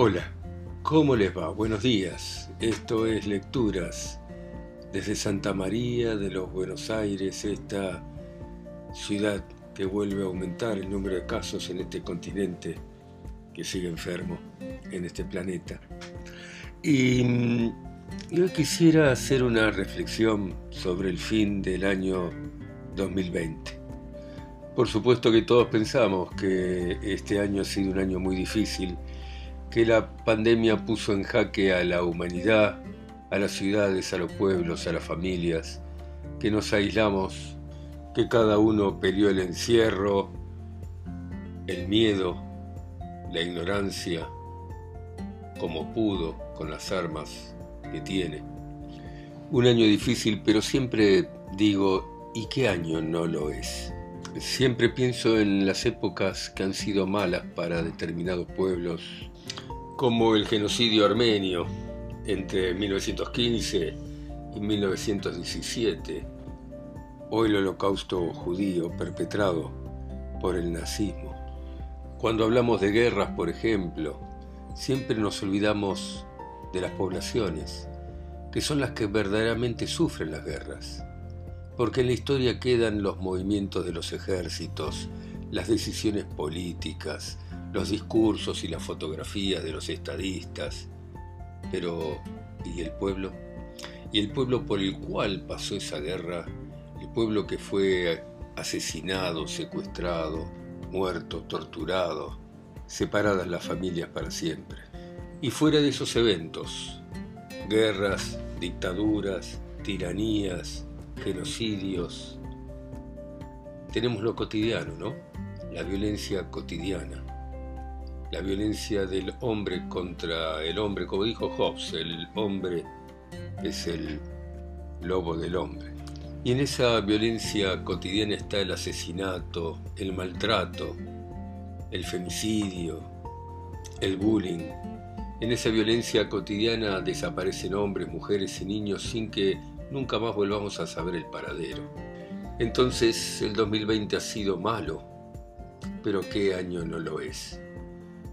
Hola, ¿cómo les va? Buenos días. Esto es Lecturas desde Santa María de los Buenos Aires, esta ciudad que vuelve a aumentar el número de casos en este continente que sigue enfermo, en este planeta. Y mm, yo quisiera hacer una reflexión sobre el fin del año 2020. Por supuesto que todos pensamos que este año ha sido un año muy difícil que la pandemia puso en jaque a la humanidad, a las ciudades, a los pueblos, a las familias, que nos aislamos, que cada uno peleó el encierro, el miedo, la ignorancia, como pudo, con las armas que tiene. Un año difícil, pero siempre digo, ¿y qué año no lo es? Siempre pienso en las épocas que han sido malas para determinados pueblos como el genocidio armenio entre 1915 y 1917, o el holocausto judío perpetrado por el nazismo. Cuando hablamos de guerras, por ejemplo, siempre nos olvidamos de las poblaciones, que son las que verdaderamente sufren las guerras, porque en la historia quedan los movimientos de los ejércitos, las decisiones políticas, los discursos y las fotografías de los estadistas. Pero, ¿y el pueblo? ¿Y el pueblo por el cual pasó esa guerra? El pueblo que fue asesinado, secuestrado, muerto, torturado, separadas las familias para siempre. Y fuera de esos eventos, guerras, dictaduras, tiranías, genocidios, tenemos lo cotidiano, ¿no? La violencia cotidiana la violencia del hombre contra el hombre, como dijo Hobbes, el hombre es el lobo del hombre. Y en esa violencia cotidiana está el asesinato, el maltrato, el femicidio, el bullying. En esa violencia cotidiana desaparecen hombres, mujeres y niños sin que nunca más volvamos a saber el paradero. Entonces el 2020 ha sido malo, pero ¿qué año no lo es?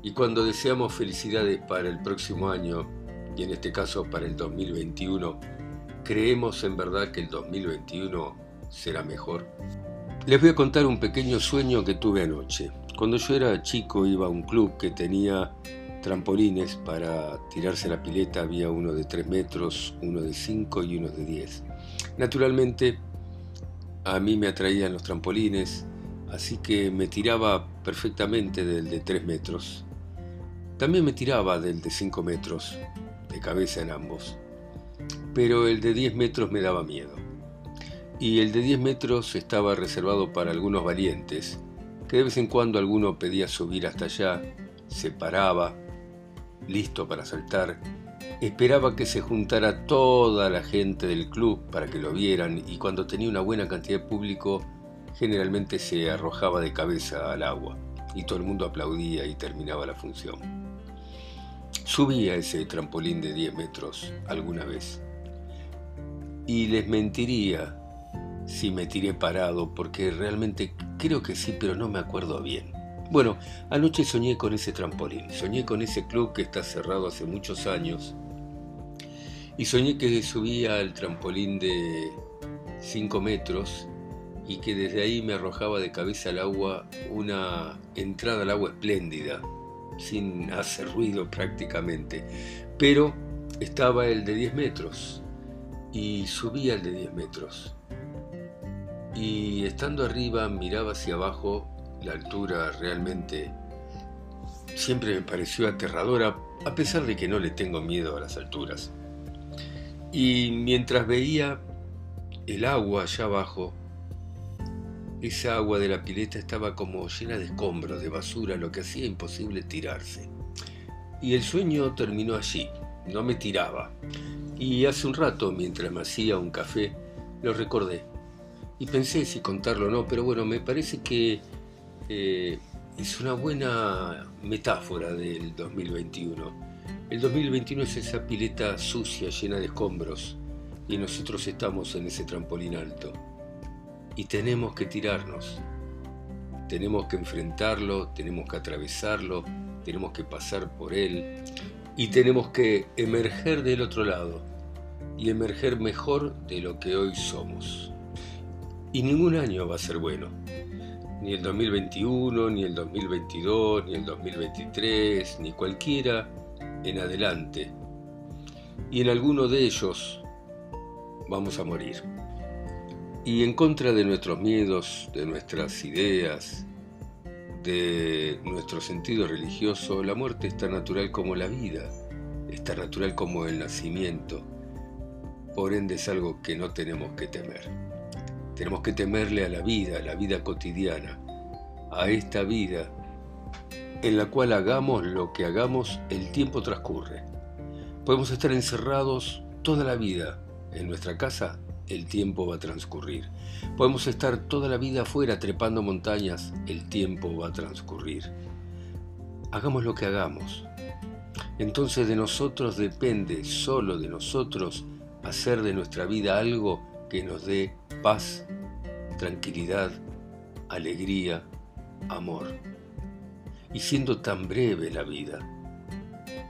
Y cuando deseamos felicidades para el próximo año, y en este caso para el 2021, ¿creemos en verdad que el 2021 será mejor? Les voy a contar un pequeño sueño que tuve anoche. Cuando yo era chico iba a un club que tenía trampolines para tirarse a la pileta, había uno de 3 metros, uno de 5 y uno de 10. Naturalmente, a mí me atraían los trampolines, así que me tiraba perfectamente del de 3 metros también me tiraba del de 5 metros, de cabeza en ambos, pero el de 10 metros me daba miedo. Y el de 10 metros estaba reservado para algunos valientes, que de vez en cuando alguno pedía subir hasta allá, se paraba, listo para saltar, esperaba que se juntara toda la gente del club para que lo vieran y cuando tenía una buena cantidad de público, generalmente se arrojaba de cabeza al agua y todo el mundo aplaudía y terminaba la función. Subí a ese trampolín de 10 metros alguna vez. Y les mentiría si me tiré parado, porque realmente creo que sí, pero no me acuerdo bien. Bueno, anoche soñé con ese trampolín, soñé con ese club que está cerrado hace muchos años. Y soñé que subía al trampolín de 5 metros y que desde ahí me arrojaba de cabeza al agua una entrada al agua espléndida, sin hacer ruido prácticamente. Pero estaba el de 10 metros y subía el de 10 metros. Y estando arriba miraba hacia abajo, la altura realmente siempre me pareció aterradora, a pesar de que no le tengo miedo a las alturas. Y mientras veía el agua allá abajo, esa agua de la pileta estaba como llena de escombros, de basura, lo que hacía imposible tirarse. Y el sueño terminó allí, no me tiraba. Y hace un rato, mientras me hacía un café, lo recordé. Y pensé si contarlo o no, pero bueno, me parece que eh, es una buena metáfora del 2021. El 2021 es esa pileta sucia, llena de escombros, y nosotros estamos en ese trampolín alto y tenemos que tirarnos. Tenemos que enfrentarlo, tenemos que atravesarlo, tenemos que pasar por él y tenemos que emerger del otro lado y emerger mejor de lo que hoy somos. Y ningún año va a ser bueno, ni el 2021, ni el 2022, ni el 2023, ni cualquiera en adelante. Y en alguno de ellos vamos a morir. Y en contra de nuestros miedos, de nuestras ideas, de nuestro sentido religioso, la muerte es tan natural como la vida, es tan natural como el nacimiento. Por ende es algo que no tenemos que temer. Tenemos que temerle a la vida, a la vida cotidiana, a esta vida en la cual hagamos lo que hagamos, el tiempo transcurre. Podemos estar encerrados toda la vida en nuestra casa, el tiempo va a transcurrir. Podemos estar toda la vida afuera trepando montañas, el tiempo va a transcurrir. Hagamos lo que hagamos. Entonces de nosotros depende, solo de nosotros, hacer de nuestra vida algo que nos dé paz, tranquilidad, alegría, amor. Y siendo tan breve la vida,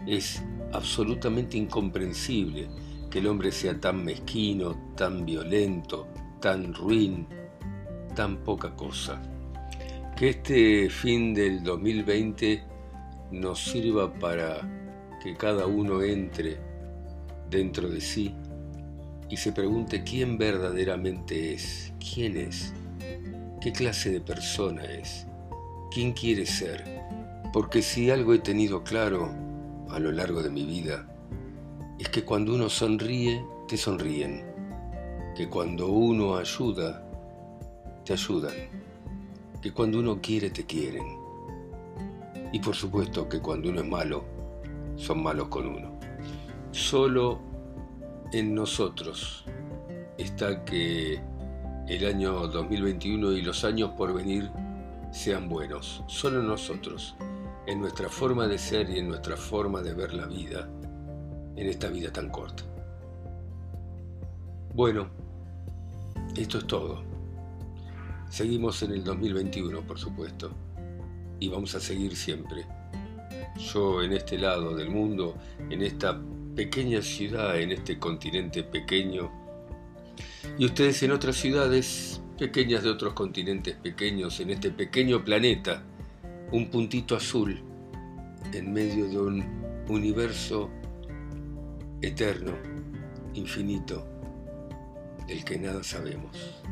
es absolutamente incomprensible que el hombre sea tan mezquino, tan violento, tan ruin, tan poca cosa. Que este fin del 2020 nos sirva para que cada uno entre dentro de sí y se pregunte quién verdaderamente es, quién es, qué clase de persona es, quién quiere ser. Porque si algo he tenido claro a lo largo de mi vida, es que cuando uno sonríe, te sonríen, que cuando uno ayuda, te ayudan, que cuando uno quiere, te quieren. Y por supuesto que cuando uno es malo, son malos con uno. Solo en nosotros está que el año 2021 y los años por venir sean buenos. Solo en nosotros, en nuestra forma de ser y en nuestra forma de ver la vida en esta vida tan corta. Bueno, esto es todo. Seguimos en el 2021, por supuesto, y vamos a seguir siempre. Yo en este lado del mundo, en esta pequeña ciudad, en este continente pequeño, y ustedes en otras ciudades pequeñas de otros continentes pequeños, en este pequeño planeta, un puntito azul en medio de un universo eterno, infinito, del que nada sabemos.